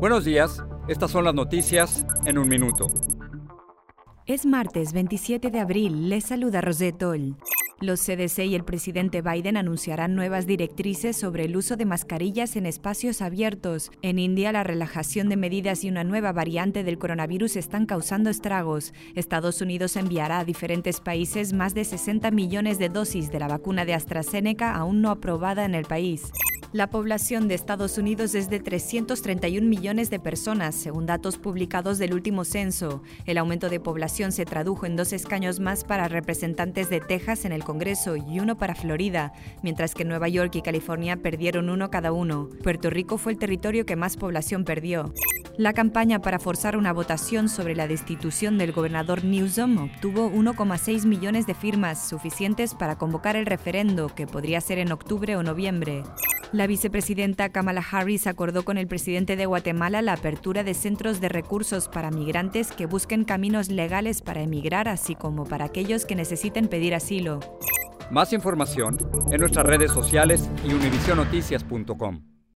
Buenos días, estas son las noticias en un minuto. Es martes 27 de abril, les saluda Rosetol. Los CDC y el presidente Biden anunciarán nuevas directrices sobre el uso de mascarillas en espacios abiertos. En India, la relajación de medidas y una nueva variante del coronavirus están causando estragos. Estados Unidos enviará a diferentes países más de 60 millones de dosis de la vacuna de AstraZeneca aún no aprobada en el país. La población de Estados Unidos es de 331 millones de personas, según datos publicados del último censo. El aumento de población se tradujo en dos escaños más para representantes de Texas en el Congreso y uno para Florida, mientras que Nueva York y California perdieron uno cada uno. Puerto Rico fue el territorio que más población perdió. La campaña para forzar una votación sobre la destitución del gobernador Newsom obtuvo 1,6 millones de firmas, suficientes para convocar el referendo, que podría ser en octubre o noviembre. La vicepresidenta Kamala Harris acordó con el presidente de Guatemala la apertura de centros de recursos para migrantes que busquen caminos legales para emigrar, así como para aquellos que necesiten pedir asilo. Más información en nuestras redes sociales y univisionoticias.com.